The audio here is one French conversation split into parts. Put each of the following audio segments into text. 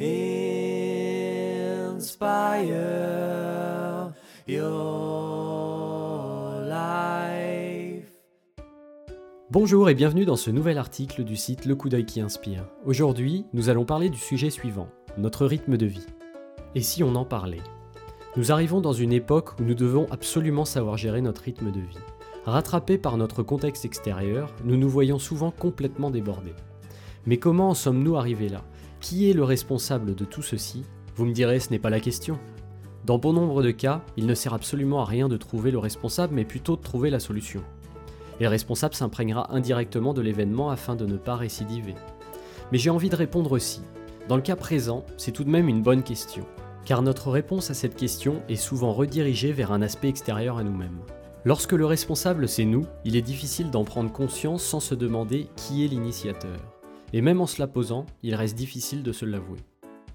inspire your life. Bonjour et bienvenue dans ce nouvel article du site Le coup d'œil qui inspire. Aujourd'hui, nous allons parler du sujet suivant, notre rythme de vie. Et si on en parlait? Nous arrivons dans une époque où nous devons absolument savoir gérer notre rythme de vie. Rattrapés par notre contexte extérieur, nous nous voyons souvent complètement débordés. Mais comment en sommes-nous arrivés là? Qui est le responsable de tout ceci? Vous me direz, ce n'est pas la question. Dans bon nombre de cas, il ne sert absolument à rien de trouver le responsable, mais plutôt de trouver la solution. Et le responsable s'imprégnera indirectement de l'événement afin de ne pas récidiver. Mais j'ai envie de répondre aussi. Dans le cas présent, c'est tout de même une bonne question, car notre réponse à cette question est souvent redirigée vers un aspect extérieur à nous-mêmes. Lorsque le responsable c'est nous, il est difficile d'en prendre conscience sans se demander qui est l'initiateur. Et même en se la posant, il reste difficile de se l'avouer.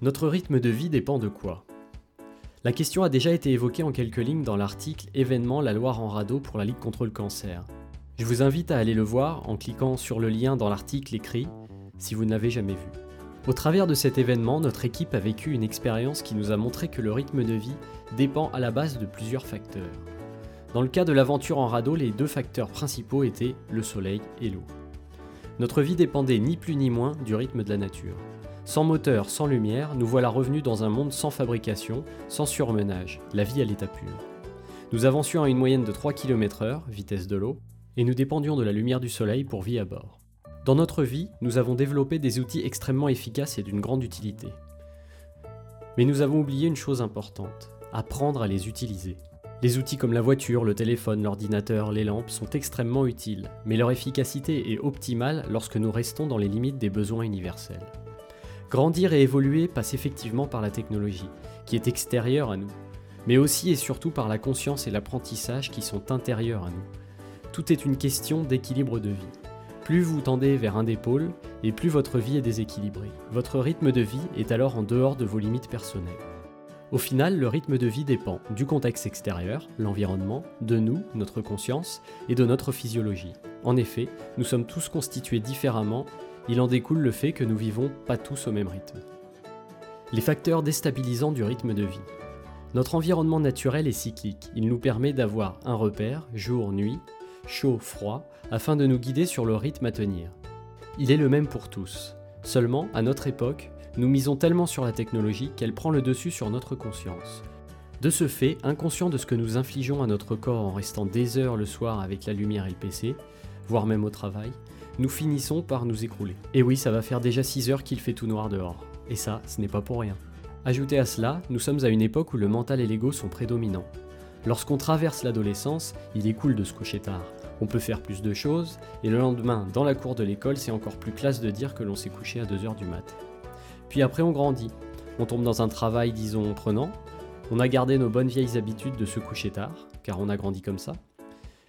Notre rythme de vie dépend de quoi? La question a déjà été évoquée en quelques lignes dans l'article Événement La Loire en radeau pour la Ligue contre le cancer. Je vous invite à aller le voir en cliquant sur le lien dans l'article écrit si vous n'avez jamais vu. Au travers de cet événement, notre équipe a vécu une expérience qui nous a montré que le rythme de vie dépend à la base de plusieurs facteurs. Dans le cas de l'aventure en radeau, les deux facteurs principaux étaient le soleil et l'eau. Notre vie dépendait ni plus ni moins du rythme de la nature. Sans moteur, sans lumière, nous voilà revenus dans un monde sans fabrication, sans surmenage, la vie à l'état pur. Nous avancions à une moyenne de 3 km/h, vitesse de l'eau, et nous dépendions de la lumière du soleil pour vie à bord. Dans notre vie, nous avons développé des outils extrêmement efficaces et d'une grande utilité. Mais nous avons oublié une chose importante, apprendre à les utiliser. Les outils comme la voiture, le téléphone, l'ordinateur, les lampes sont extrêmement utiles, mais leur efficacité est optimale lorsque nous restons dans les limites des besoins universels. Grandir et évoluer passe effectivement par la technologie, qui est extérieure à nous, mais aussi et surtout par la conscience et l'apprentissage qui sont intérieurs à nous. Tout est une question d'équilibre de vie. Plus vous tendez vers un des pôles, et plus votre vie est déséquilibrée. Votre rythme de vie est alors en dehors de vos limites personnelles. Au final, le rythme de vie dépend du contexte extérieur, l'environnement, de nous, notre conscience, et de notre physiologie. En effet, nous sommes tous constitués différemment, il en découle le fait que nous vivons pas tous au même rythme. Les facteurs déstabilisants du rythme de vie. Notre environnement naturel est cyclique, il nous permet d'avoir un repère, jour, nuit, chaud, froid, afin de nous guider sur le rythme à tenir. Il est le même pour tous. Seulement, à notre époque, nous misons tellement sur la technologie qu'elle prend le dessus sur notre conscience. De ce fait, inconscient de ce que nous infligeons à notre corps en restant des heures le soir avec la lumière et le PC, voire même au travail, nous finissons par nous écrouler. Et oui, ça va faire déjà 6 heures qu'il fait tout noir dehors. Et ça, ce n'est pas pour rien. Ajoutez à cela, nous sommes à une époque où le mental et l'ego sont prédominants. Lorsqu'on traverse l'adolescence, il est cool de se coucher tard. On peut faire plus de choses, et le lendemain, dans la cour de l'école, c'est encore plus classe de dire que l'on s'est couché à 2h du mat'. Puis après, on grandit. On tombe dans un travail, disons, prenant. On a gardé nos bonnes vieilles habitudes de se coucher tard, car on a grandi comme ça.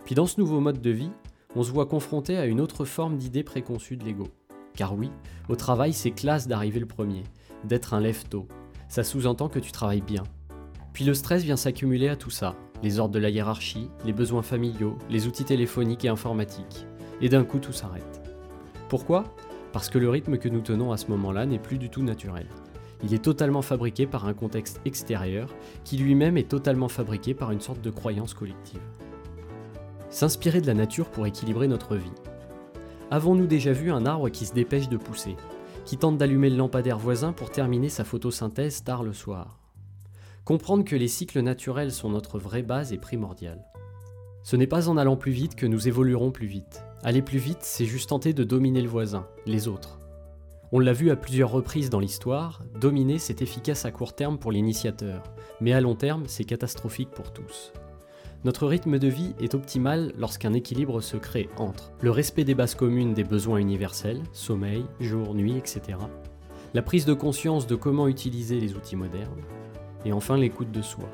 Puis dans ce nouveau mode de vie, on se voit confronté à une autre forme d'idée préconçue de l'ego. Car oui, au travail, c'est classe d'arriver le premier, d'être un lève-tôt. Ça sous-entend que tu travailles bien. Puis le stress vient s'accumuler à tout ça. Les ordres de la hiérarchie, les besoins familiaux, les outils téléphoniques et informatiques. Et d'un coup, tout s'arrête. Pourquoi? Parce que le rythme que nous tenons à ce moment-là n'est plus du tout naturel. Il est totalement fabriqué par un contexte extérieur qui lui-même est totalement fabriqué par une sorte de croyance collective. S'inspirer de la nature pour équilibrer notre vie. Avons-nous déjà vu un arbre qui se dépêche de pousser, qui tente d'allumer le lampadaire voisin pour terminer sa photosynthèse tard le soir? Comprendre que les cycles naturels sont notre vraie base est primordial. Ce n'est pas en allant plus vite que nous évoluerons plus vite. Aller plus vite, c'est juste tenter de dominer le voisin, les autres. On l'a vu à plusieurs reprises dans l'histoire, dominer c'est efficace à court terme pour l'initiateur, mais à long terme c'est catastrophique pour tous. Notre rythme de vie est optimal lorsqu'un équilibre se crée entre le respect des bases communes des besoins universels, sommeil, jour, nuit, etc., la prise de conscience de comment utiliser les outils modernes, et enfin l'écoute de soi.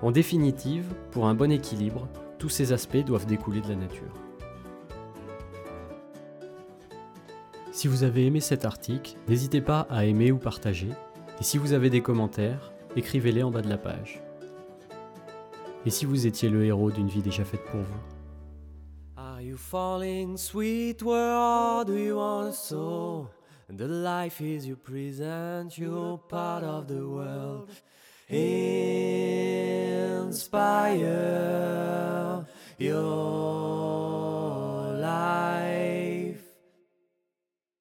En définitive, pour un bon équilibre, tous ces aspects doivent découler de la nature. Si vous avez aimé cet article, n'hésitez pas à aimer ou partager, et si vous avez des commentaires, écrivez-les en bas de la page. Et si vous étiez le héros d'une vie déjà faite pour vous? You you the life is your present, part of the world.